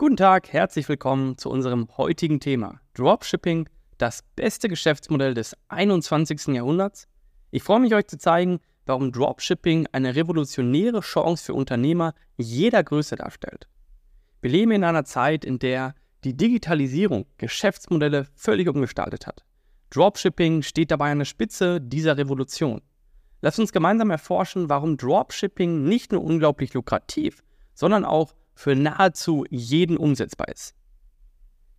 Guten Tag, herzlich willkommen zu unserem heutigen Thema Dropshipping, das beste Geschäftsmodell des 21. Jahrhunderts. Ich freue mich, euch zu zeigen, warum Dropshipping eine revolutionäre Chance für Unternehmer jeder Größe darstellt. Wir leben in einer Zeit, in der die Digitalisierung Geschäftsmodelle völlig umgestaltet hat. Dropshipping steht dabei an der Spitze dieser Revolution. Lasst uns gemeinsam erforschen, warum Dropshipping nicht nur unglaublich lukrativ, sondern auch für nahezu jeden umsetzbar ist.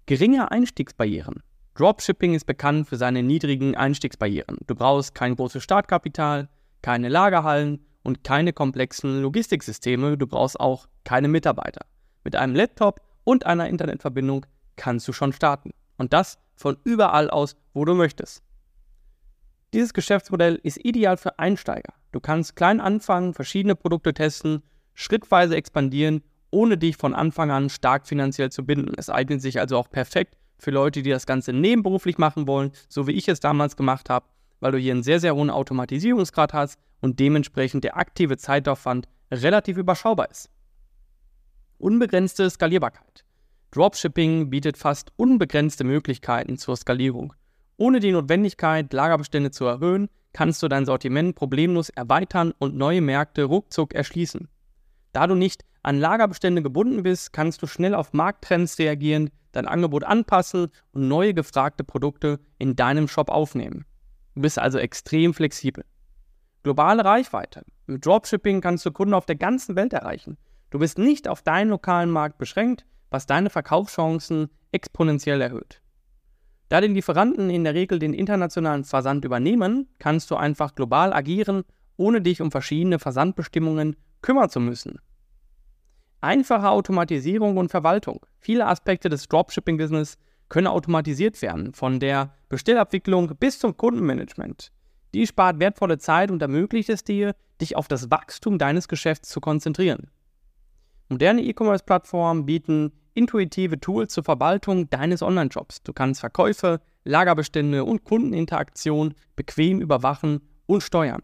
Geringe Einstiegsbarrieren. Dropshipping ist bekannt für seine niedrigen Einstiegsbarrieren. Du brauchst kein großes Startkapital, keine Lagerhallen und keine komplexen Logistiksysteme. Du brauchst auch keine Mitarbeiter. Mit einem Laptop und einer Internetverbindung kannst du schon starten. Und das von überall aus, wo du möchtest. Dieses Geschäftsmodell ist ideal für Einsteiger. Du kannst klein anfangen, verschiedene Produkte testen, schrittweise expandieren ohne dich von Anfang an stark finanziell zu binden. Es eignet sich also auch perfekt für Leute, die das Ganze nebenberuflich machen wollen, so wie ich es damals gemacht habe, weil du hier einen sehr, sehr hohen Automatisierungsgrad hast und dementsprechend der aktive Zeitaufwand relativ überschaubar ist. Unbegrenzte Skalierbarkeit. Dropshipping bietet fast unbegrenzte Möglichkeiten zur Skalierung. Ohne die Notwendigkeit, Lagerbestände zu erhöhen, kannst du dein Sortiment problemlos erweitern und neue Märkte ruckzuck erschließen. Da du nicht an Lagerbestände gebunden bist, kannst du schnell auf Markttrends reagieren, dein Angebot anpassen und neue gefragte Produkte in deinem Shop aufnehmen. Du bist also extrem flexibel. Globale Reichweite. Mit Dropshipping kannst du Kunden auf der ganzen Welt erreichen. Du bist nicht auf deinen lokalen Markt beschränkt, was deine Verkaufschancen exponentiell erhöht. Da die Lieferanten in der Regel den internationalen Versand übernehmen, kannst du einfach global agieren, ohne dich um verschiedene Versandbestimmungen kümmern zu müssen. Einfache Automatisierung und Verwaltung. Viele Aspekte des Dropshipping-Business können automatisiert werden, von der Bestellabwicklung bis zum Kundenmanagement. Die spart wertvolle Zeit und ermöglicht es dir, dich auf das Wachstum deines Geschäfts zu konzentrieren. Moderne E-Commerce-Plattformen bieten intuitive Tools zur Verwaltung deines Online-Shops. Du kannst Verkäufe, Lagerbestände und Kundeninteraktion bequem überwachen und steuern.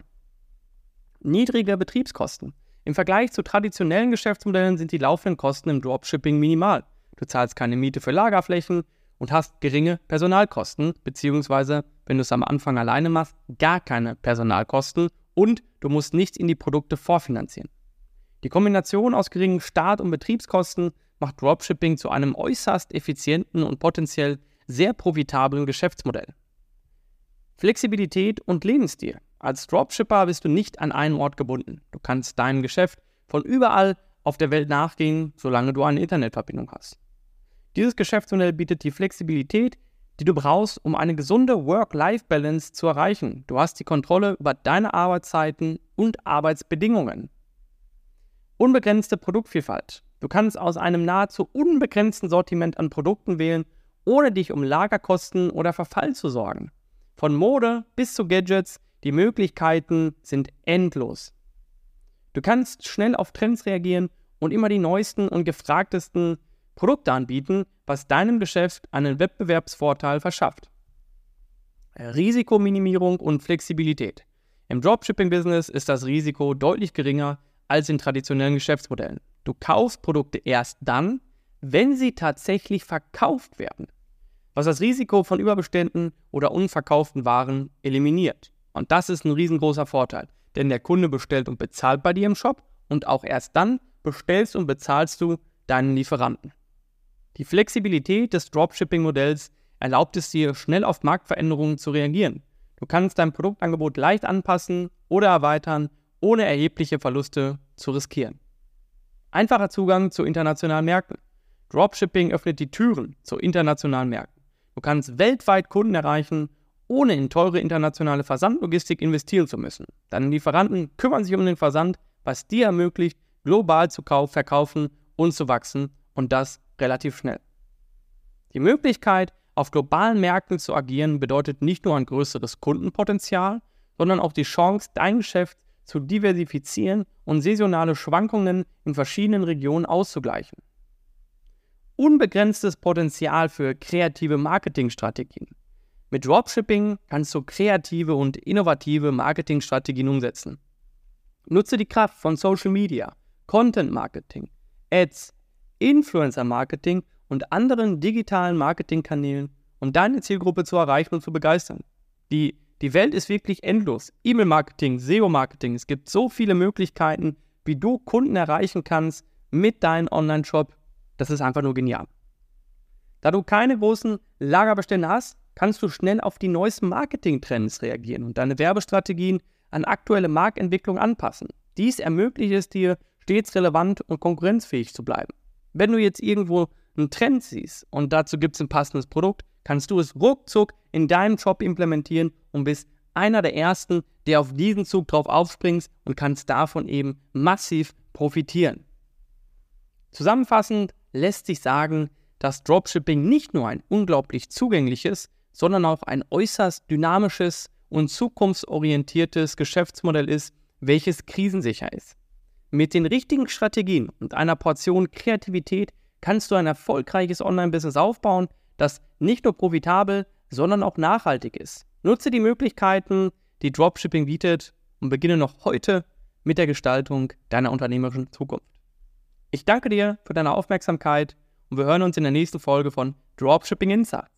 Niedrige Betriebskosten. Im Vergleich zu traditionellen Geschäftsmodellen sind die laufenden Kosten im Dropshipping minimal. Du zahlst keine Miete für Lagerflächen und hast geringe Personalkosten, beziehungsweise, wenn du es am Anfang alleine machst, gar keine Personalkosten und du musst nichts in die Produkte vorfinanzieren. Die Kombination aus geringen Start- und Betriebskosten macht Dropshipping zu einem äußerst effizienten und potenziell sehr profitablen Geschäftsmodell. Flexibilität und Lebensstil. Als Dropshipper bist du nicht an einen Ort gebunden. Du kannst deinem Geschäft von überall auf der Welt nachgehen, solange du eine Internetverbindung hast. Dieses Geschäftsmodell bietet die Flexibilität, die du brauchst, um eine gesunde Work-Life-Balance zu erreichen. Du hast die Kontrolle über deine Arbeitszeiten und Arbeitsbedingungen. Unbegrenzte Produktvielfalt. Du kannst aus einem nahezu unbegrenzten Sortiment an Produkten wählen, ohne dich um Lagerkosten oder Verfall zu sorgen. Von Mode bis zu Gadgets die Möglichkeiten sind endlos. Du kannst schnell auf Trends reagieren und immer die neuesten und gefragtesten Produkte anbieten, was deinem Geschäft einen Wettbewerbsvorteil verschafft. Risikominimierung und Flexibilität. Im Dropshipping-Business ist das Risiko deutlich geringer als in traditionellen Geschäftsmodellen. Du kaufst Produkte erst dann, wenn sie tatsächlich verkauft werden, was das Risiko von Überbeständen oder unverkauften Waren eliminiert. Und das ist ein riesengroßer Vorteil, denn der Kunde bestellt und bezahlt bei dir im Shop und auch erst dann bestellst und bezahlst du deinen Lieferanten. Die Flexibilität des Dropshipping-Modells erlaubt es dir, schnell auf Marktveränderungen zu reagieren. Du kannst dein Produktangebot leicht anpassen oder erweitern, ohne erhebliche Verluste zu riskieren. Einfacher Zugang zu internationalen Märkten. Dropshipping öffnet die Türen zu internationalen Märkten. Du kannst weltweit Kunden erreichen ohne in teure internationale Versandlogistik investieren zu müssen. Deine Lieferanten kümmern sich um den Versand, was dir ermöglicht, global zu kaufen, verkaufen und zu wachsen und das relativ schnell. Die Möglichkeit, auf globalen Märkten zu agieren, bedeutet nicht nur ein größeres Kundenpotenzial, sondern auch die Chance, dein Geschäft zu diversifizieren und saisonale Schwankungen in verschiedenen Regionen auszugleichen. Unbegrenztes Potenzial für kreative Marketingstrategien. Mit Dropshipping kannst du kreative und innovative Marketingstrategien umsetzen. Nutze die Kraft von Social Media, Content Marketing, Ads, Influencer-Marketing und anderen digitalen Marketingkanälen, um deine Zielgruppe zu erreichen und zu begeistern. Die, die Welt ist wirklich endlos. E-Mail-Marketing, SEO-Marketing, es gibt so viele Möglichkeiten, wie du Kunden erreichen kannst mit deinem Online-Shop. Das ist einfach nur genial. Da du keine großen Lagerbestände hast, kannst du schnell auf die neuesten Marketing-Trends reagieren und deine Werbestrategien an aktuelle Marktentwicklung anpassen. Dies ermöglicht es dir, stets relevant und konkurrenzfähig zu bleiben. Wenn du jetzt irgendwo einen Trend siehst und dazu gibt es ein passendes Produkt, kannst du es ruckzuck in deinem Shop implementieren und bist einer der ersten, der auf diesen Zug drauf aufspringst und kannst davon eben massiv profitieren. Zusammenfassend lässt sich sagen, dass Dropshipping nicht nur ein unglaublich zugängliches, sondern auch ein äußerst dynamisches und zukunftsorientiertes Geschäftsmodell ist, welches krisensicher ist. Mit den richtigen Strategien und einer Portion Kreativität kannst du ein erfolgreiches Online-Business aufbauen, das nicht nur profitabel, sondern auch nachhaltig ist. Nutze die Möglichkeiten, die Dropshipping bietet und beginne noch heute mit der Gestaltung deiner unternehmerischen Zukunft. Ich danke dir für deine Aufmerksamkeit und wir hören uns in der nächsten Folge von Dropshipping Insights.